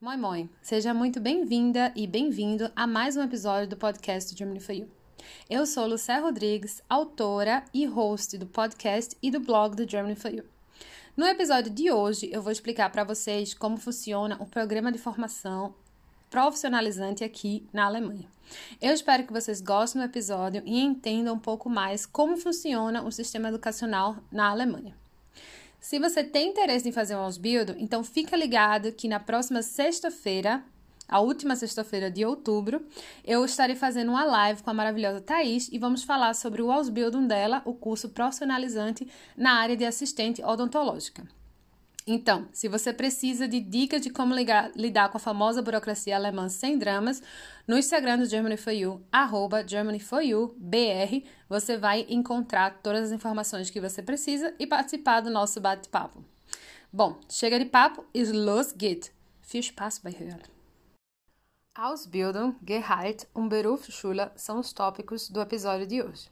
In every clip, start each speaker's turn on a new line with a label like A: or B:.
A: Moi Moi, seja muito bem-vinda e bem-vindo a mais um episódio do podcast Germany for You. Eu sou Lucé Rodrigues, autora e host do podcast e do blog do Germany for You. No episódio de hoje, eu vou explicar para vocês como funciona o programa de formação profissionalizante aqui na Alemanha. Eu espero que vocês gostem do episódio e entendam um pouco mais como funciona o sistema educacional na Alemanha. Se você tem interesse em fazer um Ausbildo, então fica ligado que na próxima sexta-feira, a última sexta-feira de outubro, eu estarei fazendo uma live com a maravilhosa Thaís e vamos falar sobre o Ausbildung dela, o curso profissionalizante na área de assistente odontológica. Então, se você precisa de dicas de como ligar, lidar com a famosa burocracia alemã sem dramas, no Instagram do Germany for You, arroba Germany for You, BR, você vai encontrar todas as informações que você precisa e participar do nosso bate-papo. Bom, chega de papo e los geht! Viel Spaß bei Hören! Ausbildung, Gehalt und Berufsschule são os tópicos do episódio de hoje.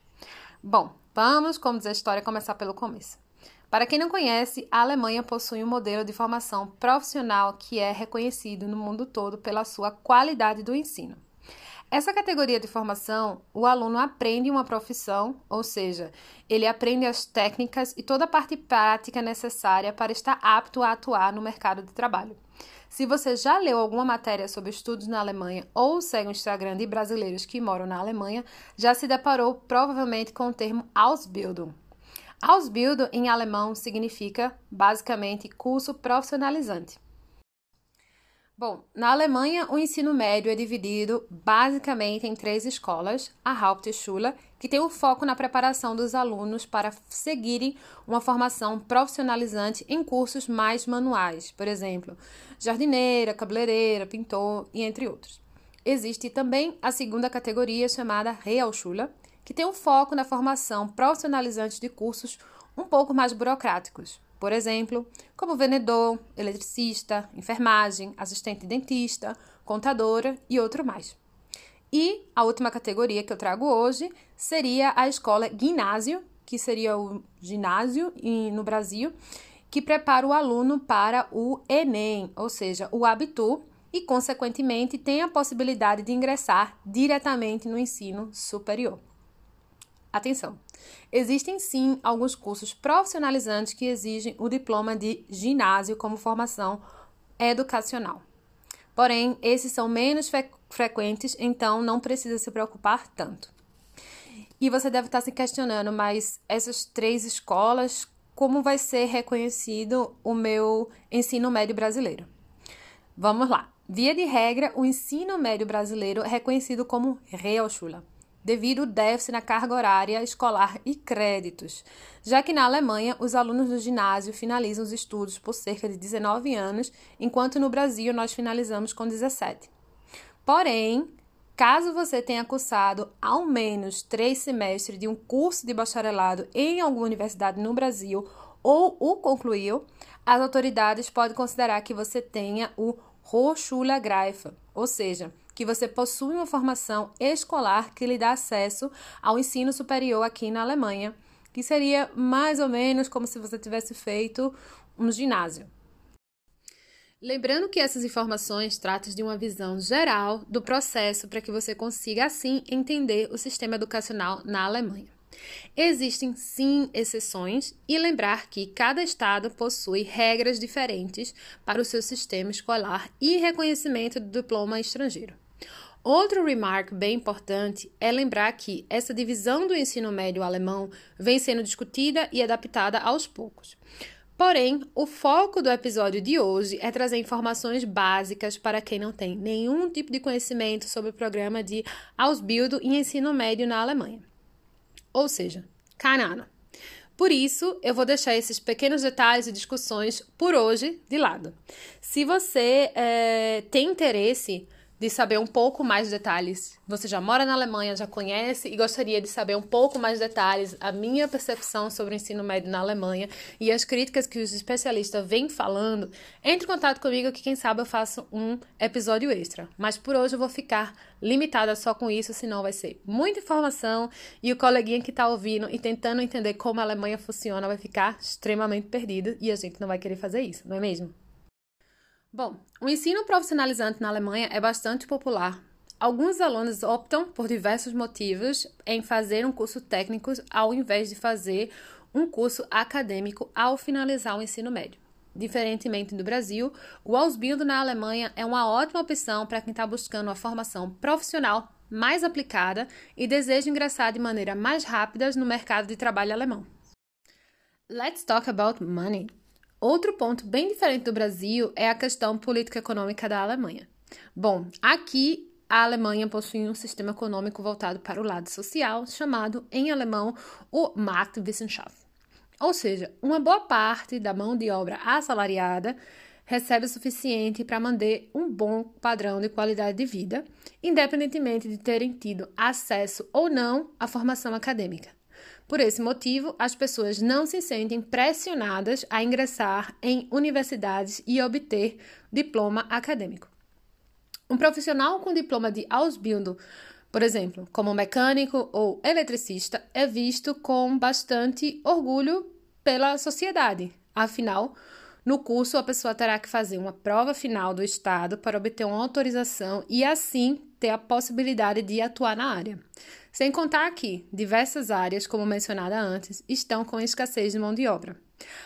A: Bom, vamos, como diz a história, começar pelo começo. Para quem não conhece, a Alemanha possui um modelo de formação profissional que é reconhecido no mundo todo pela sua qualidade do ensino. Essa categoria de formação, o aluno aprende uma profissão, ou seja, ele aprende as técnicas e toda a parte prática necessária para estar apto a atuar no mercado de trabalho. Se você já leu alguma matéria sobre estudos na Alemanha ou segue o Instagram de brasileiros que moram na Alemanha, já se deparou provavelmente com o termo Ausbildung, Ausbildung em alemão significa basicamente curso profissionalizante. Bom, na Alemanha o ensino médio é dividido basicamente em três escolas: a Hauptschule, que tem o foco na preparação dos alunos para seguirem uma formação profissionalizante em cursos mais manuais, por exemplo, jardineira, cabeleireira, pintor e entre outros. Existe também a segunda categoria chamada Realschule, que tem um foco na formação profissionalizante de cursos um pouco mais burocráticos. Por exemplo, como vendedor, eletricista, enfermagem, assistente dentista, contadora e outro mais. E a última categoria que eu trago hoje seria a escola ginásio, que seria o ginásio no Brasil, que prepara o aluno para o Enem, ou seja, o Abitur, e, consequentemente, tem a possibilidade de ingressar diretamente no ensino superior. Atenção! Existem sim alguns cursos profissionalizantes que exigem o diploma de ginásio como formação educacional. Porém, esses são menos fre frequentes, então não precisa se preocupar tanto. E você deve estar se questionando, mas essas três escolas, como vai ser reconhecido o meu ensino médio brasileiro? Vamos lá. Via de regra, o ensino médio brasileiro é reconhecido como Realschule devido ao déficit na carga horária escolar e créditos, já que na Alemanha os alunos do ginásio finalizam os estudos por cerca de 19 anos, enquanto no Brasil nós finalizamos com 17. Porém, caso você tenha cursado ao menos três semestres de um curso de bacharelado em alguma universidade no Brasil ou o concluiu, as autoridades podem considerar que você tenha o Hochschulreife, ou seja, que você possui uma formação escolar que lhe dá acesso ao ensino superior aqui na Alemanha, que seria mais ou menos como se você tivesse feito um ginásio. Lembrando que essas informações tratam de uma visão geral do processo para que você consiga, assim, entender o sistema educacional na Alemanha. Existem sim exceções e lembrar que cada estado possui regras diferentes para o seu sistema escolar e reconhecimento do diploma estrangeiro. Outro remark bem importante é lembrar que essa divisão do ensino médio alemão vem sendo discutida e adaptada aos poucos. Porém, o foco do episódio de hoje é trazer informações básicas para quem não tem nenhum tipo de conhecimento sobre o programa de Ausbildung e ensino médio na Alemanha. Ou seja, canana. Por isso, eu vou deixar esses pequenos detalhes e discussões por hoje de lado. Se você é, tem interesse de saber um pouco mais detalhes. Você já mora na Alemanha, já conhece e gostaria de saber um pouco mais detalhes a minha percepção sobre o ensino médio na Alemanha e as críticas que os especialistas vêm falando, entre em contato comigo que quem sabe eu faço um episódio extra. Mas por hoje eu vou ficar limitada só com isso, senão vai ser muita informação e o coleguinha que está ouvindo e tentando entender como a Alemanha funciona vai ficar extremamente perdido e a gente não vai querer fazer isso, não é mesmo? Bom, o ensino profissionalizante na Alemanha é bastante popular. Alguns alunos optam, por diversos motivos, em fazer um curso técnico ao invés de fazer um curso acadêmico ao finalizar o ensino médio. Diferentemente do Brasil, o Ausbildung na Alemanha é uma ótima opção para quem está buscando uma formação profissional mais aplicada e deseja ingressar de maneira mais rápida no mercado de trabalho alemão. Let's talk about money. Outro ponto bem diferente do Brasil é a questão político-econômica da Alemanha. Bom, aqui a Alemanha possui um sistema econômico voltado para o lado social, chamado em alemão o Marktwissenschaft. Ou seja, uma boa parte da mão de obra assalariada recebe o suficiente para manter um bom padrão de qualidade de vida, independentemente de terem tido acesso ou não à formação acadêmica. Por esse motivo, as pessoas não se sentem pressionadas a ingressar em universidades e obter diploma acadêmico. Um profissional com diploma de Ausbildung, por exemplo, como mecânico ou eletricista, é visto com bastante orgulho pela sociedade. Afinal, no curso, a pessoa terá que fazer uma prova final do Estado para obter uma autorização e, assim, ter a possibilidade de atuar na área. Sem contar que diversas áreas, como mencionada antes, estão com escassez de mão de obra.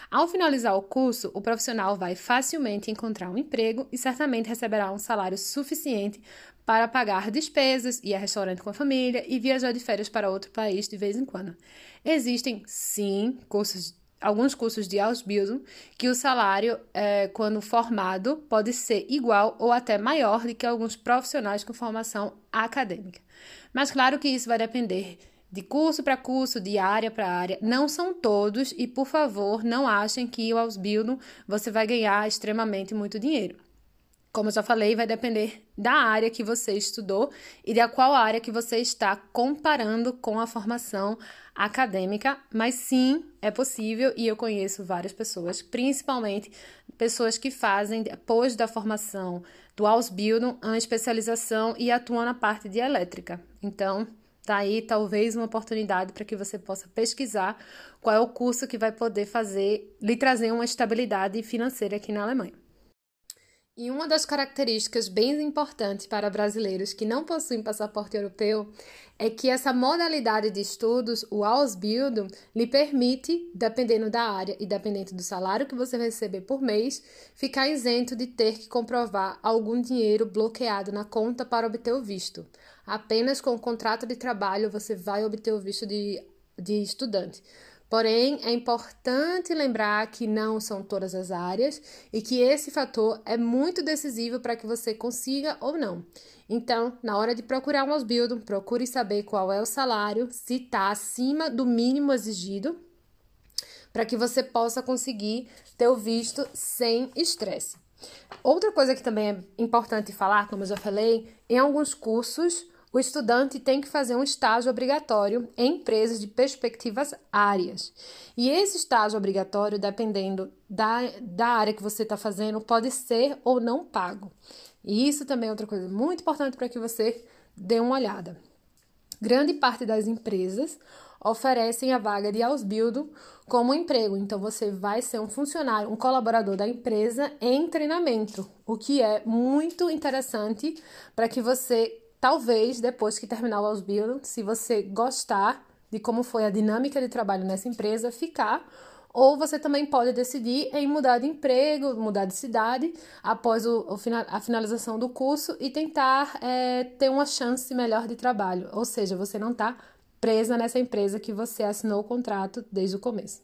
A: Ao finalizar o curso, o profissional vai facilmente encontrar um emprego e certamente receberá um salário suficiente para pagar despesas, ir a restaurante com a família e viajar de férias para outro país de vez em quando. Existem, sim, cursos alguns cursos de Ausbildung que o salário, é, quando formado, pode ser igual ou até maior do que alguns profissionais com formação acadêmica. Mas claro que isso vai depender de curso para curso, de área para área. Não são todos e, por favor, não achem que o Ausbildung você vai ganhar extremamente muito dinheiro. Como eu já falei, vai depender da área que você estudou e da qual área que você está comparando com a formação acadêmica, mas sim, é possível e eu conheço várias pessoas, principalmente pessoas que fazem depois da formação do Ausbildung uma especialização e atuam na parte de elétrica. Então, tá aí talvez uma oportunidade para que você possa pesquisar qual é o curso que vai poder fazer lhe trazer uma estabilidade financeira aqui na Alemanha. E uma das características bem importantes para brasileiros que não possuem passaporte europeu é que essa modalidade de estudos, o Ausbildung, lhe permite, dependendo da área e dependendo do salário que você receber por mês, ficar isento de ter que comprovar algum dinheiro bloqueado na conta para obter o visto. Apenas com o contrato de trabalho você vai obter o visto de, de estudante. Porém, é importante lembrar que não são todas as áreas e que esse fator é muito decisivo para que você consiga ou não. Então, na hora de procurar um Ausbildung, procure saber qual é o salário, se está acima do mínimo exigido, para que você possa conseguir ter o visto sem estresse. Outra coisa que também é importante falar, como eu já falei, em alguns cursos o estudante tem que fazer um estágio obrigatório em empresas de perspectivas áreas. E esse estágio obrigatório, dependendo da, da área que você está fazendo, pode ser ou não pago. E isso também é outra coisa muito importante para que você dê uma olhada. Grande parte das empresas oferecem a vaga de Ausbildung como emprego. Então, você vai ser um funcionário, um colaborador da empresa em treinamento, o que é muito interessante para que você Talvez depois que terminar o Ausbildung, se você gostar de como foi a dinâmica de trabalho nessa empresa, ficar ou você também pode decidir em mudar de emprego, mudar de cidade após o, o a finalização do curso e tentar é, ter uma chance melhor de trabalho. Ou seja, você não está presa nessa empresa que você assinou o contrato desde o começo.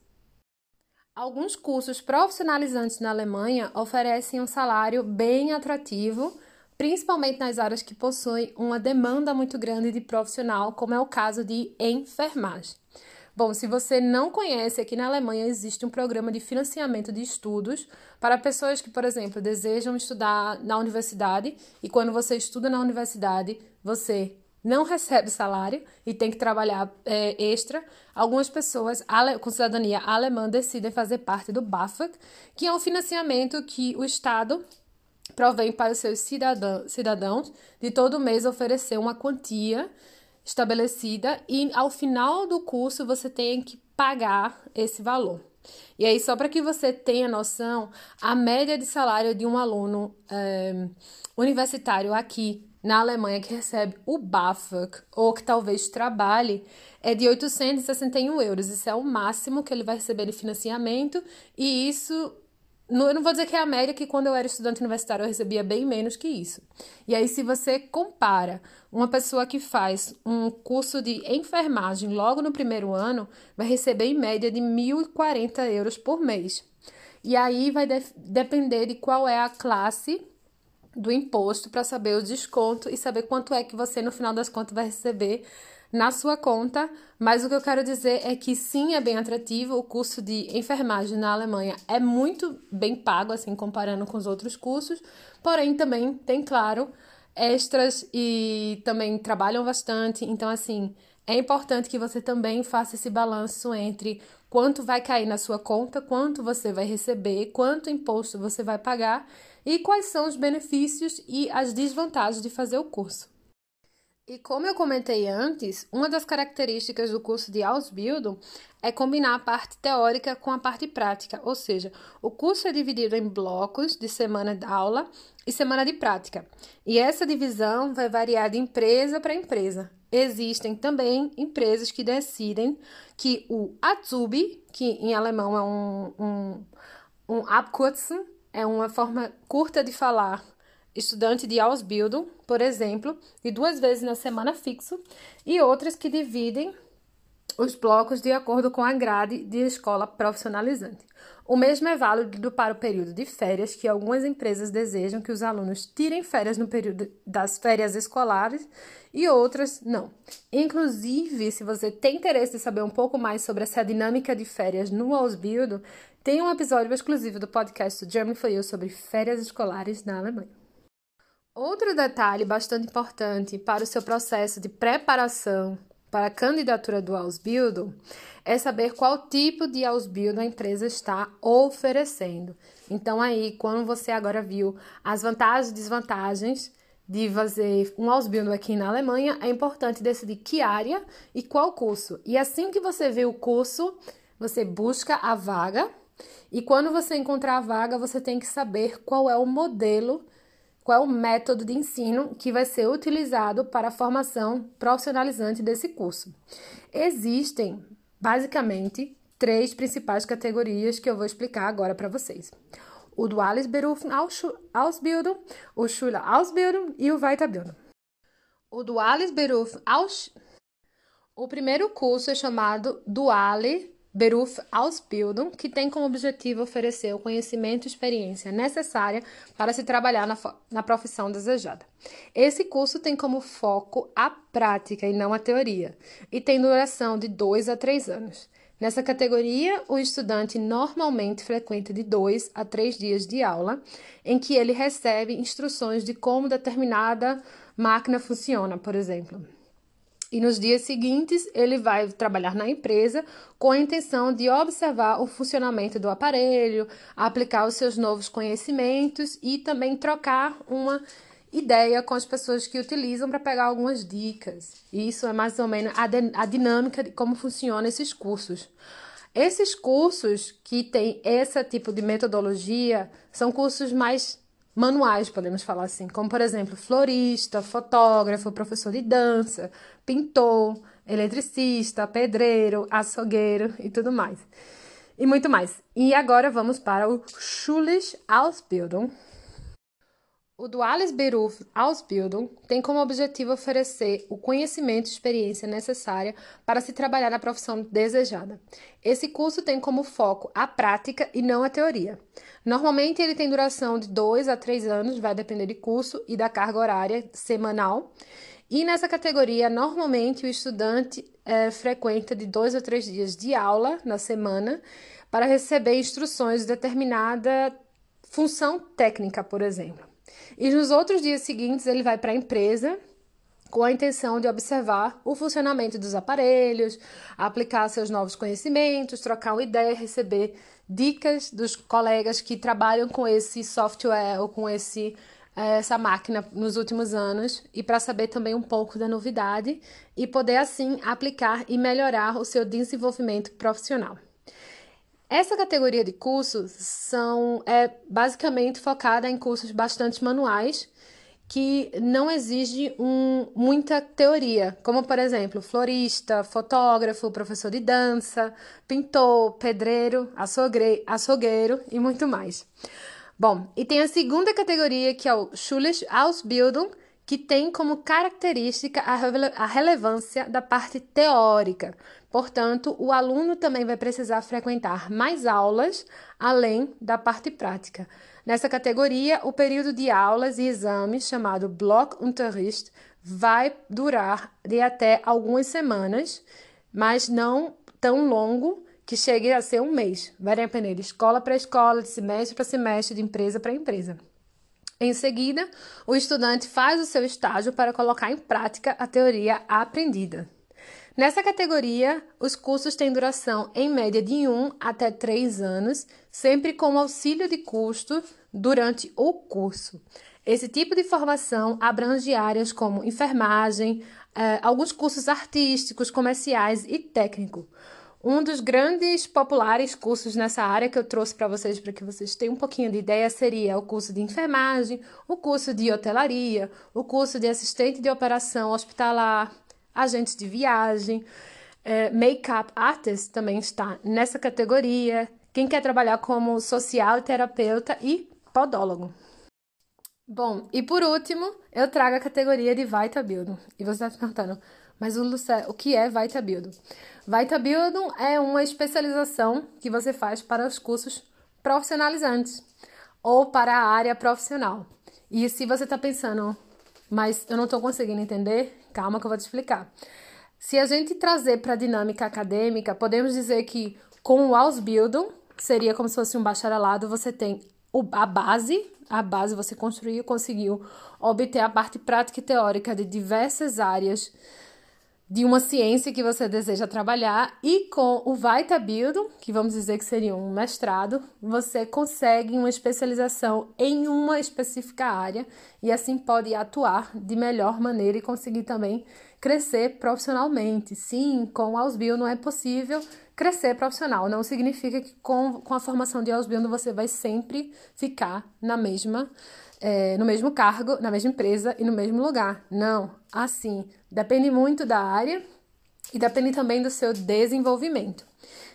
A: Alguns cursos profissionalizantes na Alemanha oferecem um salário bem atrativo principalmente nas áreas que possuem uma demanda muito grande de profissional, como é o caso de enfermagem. Bom, se você não conhece, aqui na Alemanha existe um programa de financiamento de estudos para pessoas que, por exemplo, desejam estudar na universidade e quando você estuda na universidade, você não recebe salário e tem que trabalhar é, extra. Algumas pessoas com cidadania alemã decidem fazer parte do BAföG, que é um financiamento que o Estado provém para os seus cidadãos de todo mês oferecer uma quantia estabelecida e ao final do curso você tem que pagar esse valor. E aí, só para que você tenha noção, a média de salário de um aluno é, universitário aqui na Alemanha que recebe o BAföG ou que talvez trabalhe é de 861 euros. Isso é o máximo que ele vai receber de financiamento e isso eu não vou dizer que é a média, que quando eu era estudante universitário eu recebia bem menos que isso. E aí, se você compara uma pessoa que faz um curso de enfermagem logo no primeiro ano, vai receber em média de 1.040 euros por mês. E aí vai de depender de qual é a classe do imposto para saber o desconto e saber quanto é que você, no final das contas, vai receber na sua conta, mas o que eu quero dizer é que sim, é bem atrativo. O curso de enfermagem na Alemanha é muito bem pago, assim, comparando com os outros cursos, porém também tem, claro, extras e também trabalham bastante. Então, assim, é importante que você também faça esse balanço entre quanto vai cair na sua conta, quanto você vai receber, quanto imposto você vai pagar e quais são os benefícios e as desvantagens de fazer o curso. E como eu comentei antes, uma das características do curso de Ausbildung é combinar a parte teórica com a parte prática, ou seja, o curso é dividido em blocos de semana de aula e semana de prática. E essa divisão vai variar de empresa para empresa. Existem também empresas que decidem que o Azubi, que em alemão é um, um, um Abkürzen, é uma forma curta de falar estudante de Ausbildung, por exemplo, de duas vezes na semana fixo, e outras que dividem os blocos de acordo com a grade de escola profissionalizante. O mesmo é válido para o período de férias, que algumas empresas desejam que os alunos tirem férias no período das férias escolares e outras não. Inclusive, se você tem interesse em saber um pouco mais sobre essa dinâmica de férias no Ausbildung, tem um episódio exclusivo do podcast German for You sobre férias escolares na Alemanha. Outro detalhe bastante importante para o seu processo de preparação para a candidatura do Ausbildung é saber qual tipo de Ausbildung a empresa está oferecendo. Então aí, quando você agora viu as vantagens e desvantagens de fazer um Ausbildung aqui na Alemanha, é importante decidir que área e qual curso. E assim que você vê o curso, você busca a vaga e quando você encontrar a vaga, você tem que saber qual é o modelo qual é o método de ensino que vai ser utilizado para a formação profissionalizante desse curso. Existem, basicamente, três principais categorias que eu vou explicar agora para vocês. O Duales Berufen Ausbildung, o Schule Ausbildung e o Weiterbildung. O Duales Berufen Aus... O primeiro curso é chamado Duale Beruf Ausbildung, que tem como objetivo oferecer o conhecimento e experiência necessária para se trabalhar na, na profissão desejada. Esse curso tem como foco a prática e não a teoria, e tem duração de dois a três anos. Nessa categoria, o estudante normalmente frequenta de dois a três dias de aula, em que ele recebe instruções de como determinada máquina funciona, por exemplo. E nos dias seguintes, ele vai trabalhar na empresa com a intenção de observar o funcionamento do aparelho, aplicar os seus novos conhecimentos e também trocar uma ideia com as pessoas que utilizam para pegar algumas dicas. Isso é mais ou menos a, a dinâmica de como funcionam esses cursos. Esses cursos que têm esse tipo de metodologia são cursos mais manuais, podemos falar assim, como por exemplo, florista, fotógrafo, professor de dança, pintor, eletricista, pedreiro, açougueiro e tudo mais. E muito mais. E agora vamos para o Schulisch Ausbildung, o Duales Beruf Ausbildung tem como objetivo oferecer o conhecimento e experiência necessária para se trabalhar na profissão desejada. Esse curso tem como foco a prática e não a teoria. Normalmente ele tem duração de dois a três anos, vai depender de curso e da carga horária semanal. E nessa categoria, normalmente o estudante é, frequenta de dois a três dias de aula na semana para receber instruções de determinada função técnica, por exemplo. E nos outros dias seguintes, ele vai para a empresa com a intenção de observar o funcionamento dos aparelhos, aplicar seus novos conhecimentos, trocar uma ideia, receber dicas dos colegas que trabalham com esse software ou com esse eh, essa máquina nos últimos anos e para saber também um pouco da novidade e poder assim aplicar e melhorar o seu desenvolvimento profissional. Essa categoria de cursos são é basicamente focada em cursos bastante manuais que não exige um, muita teoria, como por exemplo, florista, fotógrafo, professor de dança, pintor, pedreiro, açougue, açougueiro e muito mais. Bom, e tem a segunda categoria que é o Schulisch Ausbildung, que tem como característica a, relevância da parte teórica. Portanto, o aluno também vai precisar frequentar mais aulas além da parte prática. Nessa categoria, o período de aulas e exames, chamado Blockunterricht, vai durar de até algumas semanas, mas não tão longo que chegue a ser um mês. Vai depender de escola para escola, de semestre para semestre, de empresa para empresa. Em seguida, o estudante faz o seu estágio para colocar em prática a teoria aprendida. Nessa categoria, os cursos têm duração em média de 1 até 3 anos, sempre com auxílio de custo durante o curso. Esse tipo de formação abrange áreas como enfermagem, eh, alguns cursos artísticos, comerciais e técnico. Um dos grandes populares cursos nessa área que eu trouxe para vocês, para que vocês tenham um pouquinho de ideia, seria o curso de enfermagem, o curso de hotelaria, o curso de assistente de operação hospitalar, agentes de viagem, é, make-up artist também está nessa categoria. Quem quer trabalhar como social terapeuta e podólogo. Bom, e por último, eu trago a categoria de Vita Building. E você está se perguntando, mas o, o que é Vita Building? Weiterbildung é uma especialização que você faz para os cursos profissionalizantes ou para a área profissional. E se você está pensando, mas eu não estou conseguindo entender, calma que eu vou te explicar. Se a gente trazer para a dinâmica acadêmica, podemos dizer que com o Ausbildung, seria como se fosse um bacharelado, você tem a base, a base você construiu, conseguiu obter a parte prática e teórica de diversas áreas de uma ciência que você deseja trabalhar e com o Weiterbildung, que vamos dizer que seria um mestrado, você consegue uma especialização em uma específica área e assim pode atuar de melhor maneira e conseguir também crescer profissionalmente. Sim, com o Ausbildung não é possível crescer profissional, não significa que com, com a formação de Ausbildung você vai sempre ficar na mesma é, no mesmo cargo, na mesma empresa e no mesmo lugar. Não, assim, depende muito da área e depende também do seu desenvolvimento.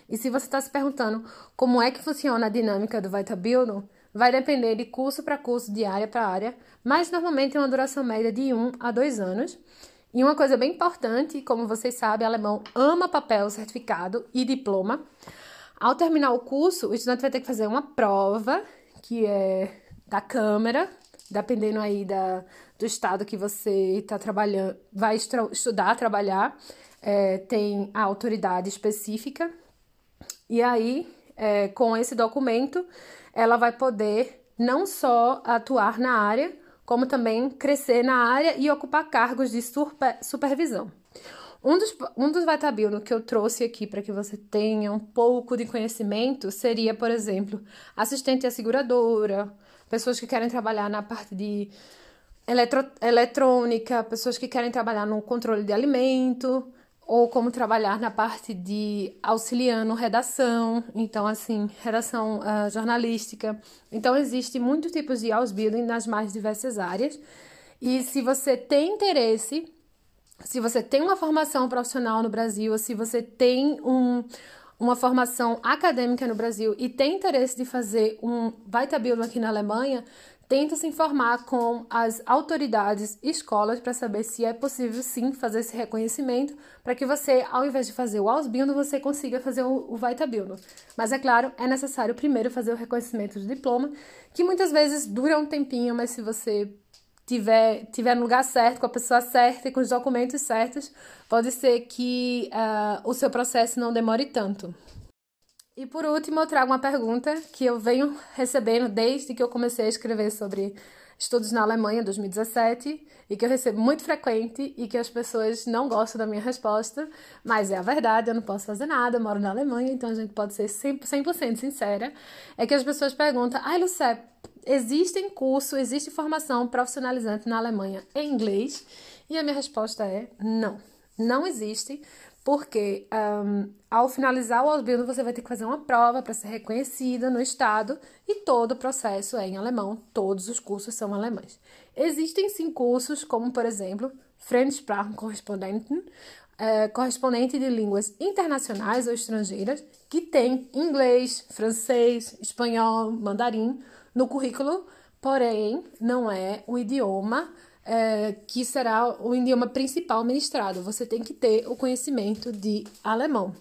A: E se você está se perguntando como é que funciona a dinâmica do Weiterbildung, vai depender de curso para curso, de área para área, mas normalmente tem uma duração média de 1 a 2 anos. E uma coisa bem importante, como vocês sabem, alemão ama papel, certificado e diploma. Ao terminar o curso, o estudante vai ter que fazer uma prova, que é da Câmara, dependendo aí da, do estado que você está trabalhando, vai estudar, trabalhar, é, tem a autoridade específica, e aí, é, com esse documento, ela vai poder não só atuar na área, como também crescer na área e ocupar cargos de super, supervisão. Um dos, um dos Vitabilno que eu trouxe aqui para que você tenha um pouco de conhecimento seria, por exemplo, assistente asseguradora, pessoas que querem trabalhar na parte de eletro, eletrônica, pessoas que querem trabalhar no controle de alimento, ou como trabalhar na parte de auxiliando redação, então assim, redação uh, jornalística. Então existe muitos tipos de Ausbildung nas mais diversas áreas. E se você tem interesse, se você tem uma formação profissional no Brasil, ou se você tem um uma formação acadêmica no Brasil e tem interesse de fazer um Weiterbildung aqui na Alemanha, tenta se informar com as autoridades e escolas para saber se é possível sim fazer esse reconhecimento, para que você, ao invés de fazer o Ausbildung, você consiga fazer o Weiterbildung. Mas é claro, é necessário primeiro fazer o reconhecimento do diploma, que muitas vezes dura um tempinho, mas se você tiver, tiver no lugar certo, com a pessoa certa e com os documentos certos, pode ser que uh, o seu processo não demore tanto. E por último, eu trago uma pergunta que eu venho recebendo desde que eu comecei a escrever sobre estudos na Alemanha 2017 e que eu recebo muito frequente e que as pessoas não gostam da minha resposta, mas é a verdade, eu não posso fazer nada, moro na Alemanha, então a gente pode ser 100%, 100 sincera, é que as pessoas perguntam, ai Lucé, existem curso, existe formação profissionalizante na Alemanha em inglês? E a minha resposta é não, não existe, porque um, ao finalizar o Ausbildung você vai ter que fazer uma prova para ser reconhecida no estado e todo o processo é em alemão, todos os cursos são alemães. Existem sim cursos como, por exemplo, Fremdsprachenkorrespondenten, é, correspondente de línguas internacionais ou estrangeiras, que tem inglês, francês, espanhol, mandarim no currículo, porém não é o idioma é, que será o idioma principal ministrado. Você tem que ter o conhecimento de alemão.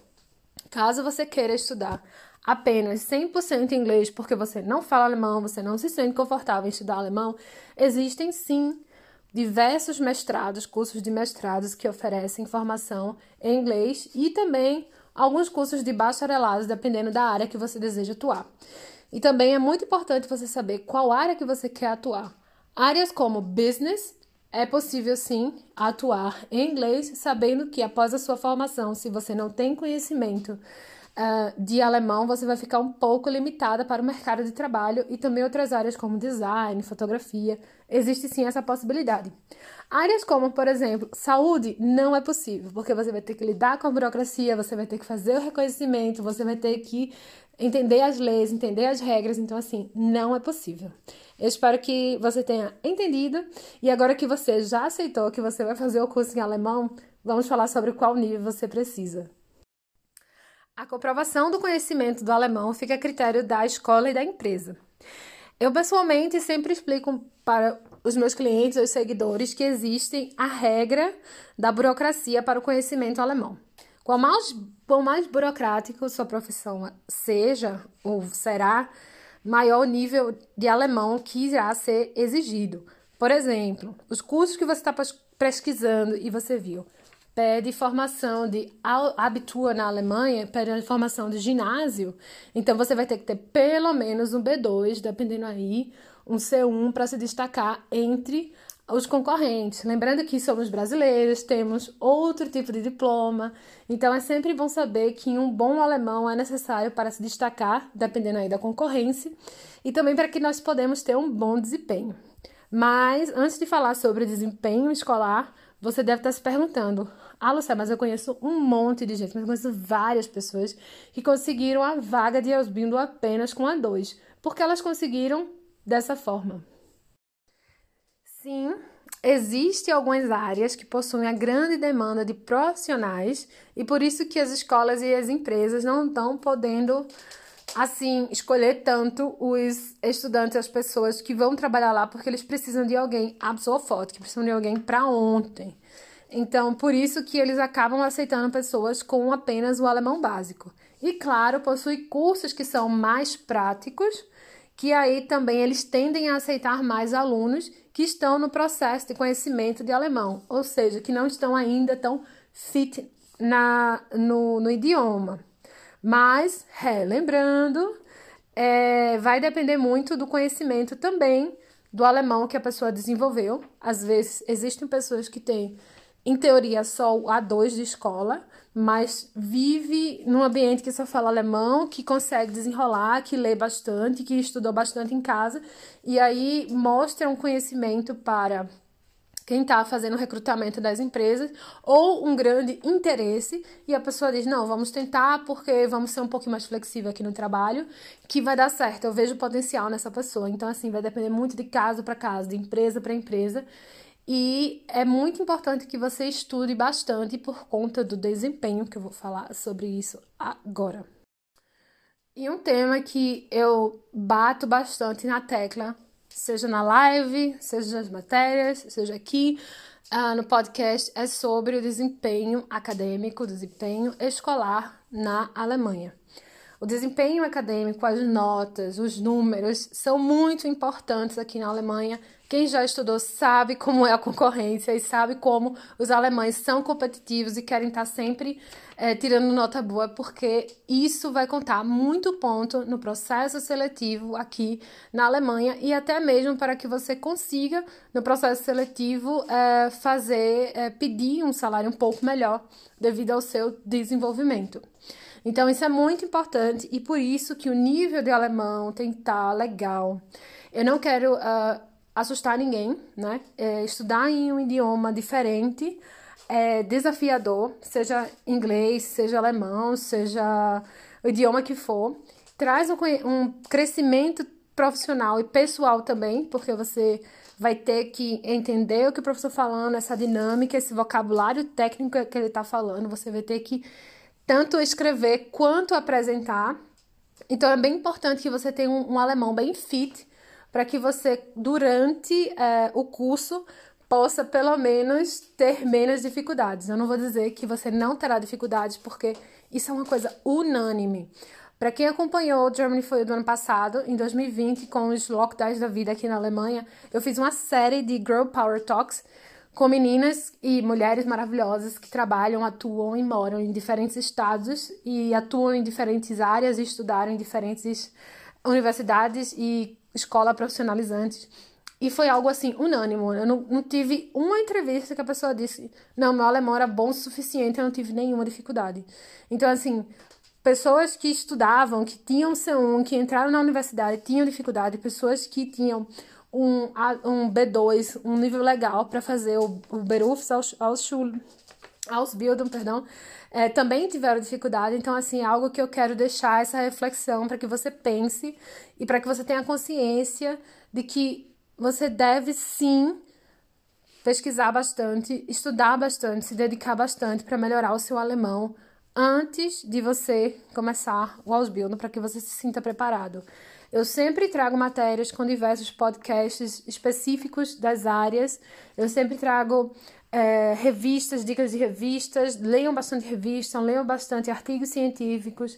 A: Caso você queira estudar apenas 100% inglês porque você não fala alemão, você não se sente confortável em estudar alemão, existem sim diversos mestrados, cursos de mestrados que oferecem formação em inglês e também alguns cursos de bacharelados, dependendo da área que você deseja atuar. E também é muito importante você saber qual área que você quer atuar. Áreas como business, é possível sim atuar em inglês, sabendo que após a sua formação, se você não tem conhecimento uh, de alemão, você vai ficar um pouco limitada para o mercado de trabalho e também outras áreas como design, fotografia. Existe sim essa possibilidade. Áreas como, por exemplo, saúde, não é possível, porque você vai ter que lidar com a burocracia, você vai ter que fazer o reconhecimento, você vai ter que entender as leis, entender as regras, então assim, não é possível. Eu espero que você tenha entendido e agora que você já aceitou que você vai fazer o curso em alemão, vamos falar sobre qual nível você precisa. A comprovação do conhecimento do alemão fica a critério da escola e da empresa. Eu pessoalmente sempre explico para os meus clientes, os seguidores, que existe a regra da burocracia para o conhecimento alemão. Quanto mais, mais burocrático sua profissão seja ou será, maior nível de alemão que irá ser exigido. Por exemplo, os cursos que você está pesquisando e você viu pede formação de Abitur na Alemanha, pede formação de ginásio, então você vai ter que ter pelo menos um B2, dependendo aí, um C1 para se destacar entre os concorrentes. Lembrando que somos brasileiros, temos outro tipo de diploma, então é sempre bom saber que um bom alemão é necessário para se destacar, dependendo aí da concorrência, e também para que nós podemos ter um bom desempenho. Mas antes de falar sobre desempenho escolar, você deve estar se perguntando: ah, Lucia, mas eu conheço um monte de gente, mas eu conheço várias pessoas que conseguiram a vaga de Ausbindo apenas com a 2, porque elas conseguiram dessa forma. Sim, existem algumas áreas que possuem a grande demanda de profissionais e por isso que as escolas e as empresas não estão podendo assim escolher tanto os estudantes, as pessoas que vão trabalhar lá, porque eles precisam de alguém absoluto, que precisam de alguém para ontem. Então, por isso que eles acabam aceitando pessoas com apenas o alemão básico. E claro, possui cursos que são mais práticos, que aí também eles tendem a aceitar mais alunos que estão no processo de conhecimento de alemão, ou seja, que não estão ainda tão fit na, no, no idioma. Mas, relembrando, é, vai depender muito do conhecimento também do alemão que a pessoa desenvolveu. Às vezes, existem pessoas que têm, em teoria, só o A2 de escola, mas vive num ambiente que só fala alemão, que consegue desenrolar, que lê bastante, que estudou bastante em casa, e aí mostra um conhecimento para quem está fazendo o recrutamento das empresas ou um grande interesse e a pessoa diz: Não, vamos tentar porque vamos ser um pouquinho mais flexível aqui no trabalho, que vai dar certo. Eu vejo potencial nessa pessoa. Então, assim, vai depender muito de caso para caso, de empresa para empresa. E é muito importante que você estude bastante por conta do desempenho, que eu vou falar sobre isso agora. E um tema que eu bato bastante na tecla, seja na live, seja nas matérias, seja aqui uh, no podcast, é sobre o desempenho acadêmico, o desempenho escolar na Alemanha. O desempenho acadêmico, as notas, os números são muito importantes aqui na Alemanha quem já estudou sabe como é a concorrência e sabe como os alemães são competitivos e querem estar sempre é, tirando nota boa, porque isso vai contar muito ponto no processo seletivo aqui na Alemanha e até mesmo para que você consiga, no processo seletivo, é, fazer, é, pedir um salário um pouco melhor devido ao seu desenvolvimento. Então, isso é muito importante e por isso que o nível de alemão tem que estar legal. Eu não quero uh, assustar ninguém, né? É, estudar em um idioma diferente é desafiador, seja inglês, seja alemão, seja o idioma que for. Traz um, um crescimento profissional e pessoal também, porque você vai ter que entender o que o professor está falando, essa dinâmica, esse vocabulário técnico que ele está falando. Você vai ter que tanto escrever quanto apresentar. Então é bem importante que você tenha um, um alemão bem fit para que você, durante é, o curso, possa pelo menos ter menos dificuldades. Eu não vou dizer que você não terá dificuldades, porque isso é uma coisa unânime. Para quem acompanhou o Germany foi do ano passado, em 2020, com os lockdowns da vida aqui na Alemanha, eu fiz uma série de Girl Power Talks com meninas e mulheres maravilhosas que trabalham, atuam e moram em diferentes estados e atuam em diferentes áreas e estudaram em diferentes universidades e escola profissionalizantes. E foi algo assim, unânimo. Eu não, não tive uma entrevista que a pessoa disse: não, meu alemão era bom o suficiente, eu não tive nenhuma dificuldade. Então, assim, pessoas que estudavam, que tinham C1, que entraram na universidade, tinham dificuldade, pessoas que tinham um, um B2, um nível legal para fazer o, o Berufsausschul, Ausbildung, perdão, é, também tiveram dificuldade. Então, assim, é algo que eu quero deixar essa reflexão para que você pense e para que você tenha consciência de que você deve sim pesquisar bastante, estudar bastante, se dedicar bastante para melhorar o seu alemão antes de você começar o Ausbildung para que você se sinta preparado. Eu sempre trago matérias com diversos podcasts específicos das áreas. Eu sempre trago é, revistas, dicas de revistas. Leiam bastante revistas, leiam bastante artigos científicos.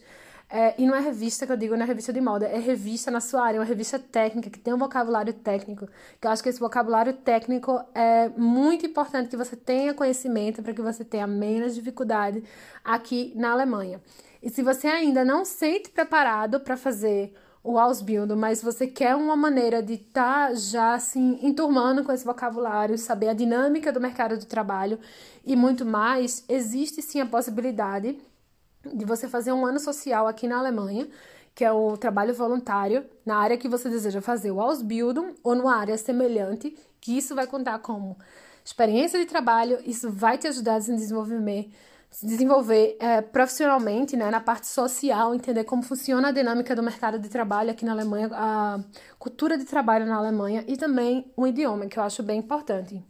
A: É, e não é revista que eu digo, não é revista de moda, é revista na sua área, uma revista técnica, que tem um vocabulário técnico. Que eu acho que esse vocabulário técnico é muito importante que você tenha conhecimento para que você tenha menos dificuldade aqui na Alemanha. E se você ainda não se sente preparado para fazer o Ausbildung, mas você quer uma maneira de estar tá já assim enturmando com esse vocabulário, saber a dinâmica do mercado de trabalho e muito mais, existe sim a possibilidade de você fazer um ano social aqui na Alemanha, que é o trabalho voluntário, na área que você deseja fazer o Ausbildung ou numa área semelhante, que isso vai contar como experiência de trabalho, isso vai te ajudar a se desenvolver, se desenvolver é, profissionalmente, né, na parte social, entender como funciona a dinâmica do mercado de trabalho aqui na Alemanha, a cultura de trabalho na Alemanha e também o idioma, que eu acho bem importante.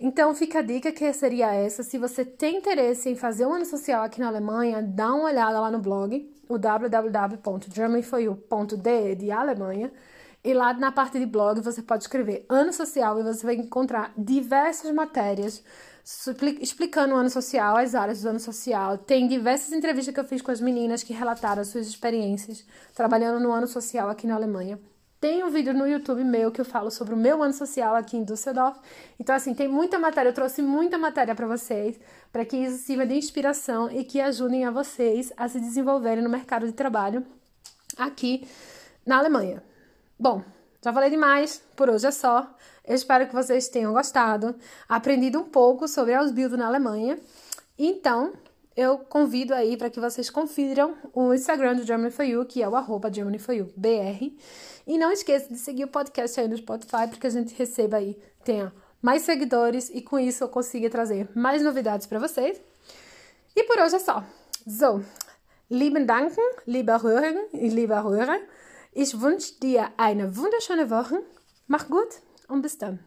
A: Então fica a dica que seria essa. Se você tem interesse em fazer um ano social aqui na Alemanha, dá uma olhada lá no blog, o www.germanyforyou.de de Alemanha. E lá na parte de blog você pode escrever ano social e você vai encontrar diversas matérias explicando o ano social, as áreas do ano social. Tem diversas entrevistas que eu fiz com as meninas que relataram suas experiências trabalhando no ano social aqui na Alemanha. Tem um vídeo no YouTube meu que eu falo sobre o meu ano social aqui em Düsseldorf. Então, assim, tem muita matéria, eu trouxe muita matéria para vocês, para que isso sirva de inspiração e que ajudem a vocês a se desenvolverem no mercado de trabalho aqui na Alemanha. Bom, já falei demais, por hoje é só. Eu espero que vocês tenham gostado, aprendido um pouco sobre Ausbildung na Alemanha. Então, eu convido aí para que vocês confiram o Instagram do Germany for You, que é o arroba. E não esqueça de seguir o podcast aí no Spotify, para que a gente receba aí, tenha mais seguidores e com isso eu consiga trazer mais novidades para vocês. E por hoje é só. So, lieben Danken, lieber Hörer e lieber Hörer. Ich wünsche dir eine wunderschöne Woche. Mach gut und bis dann.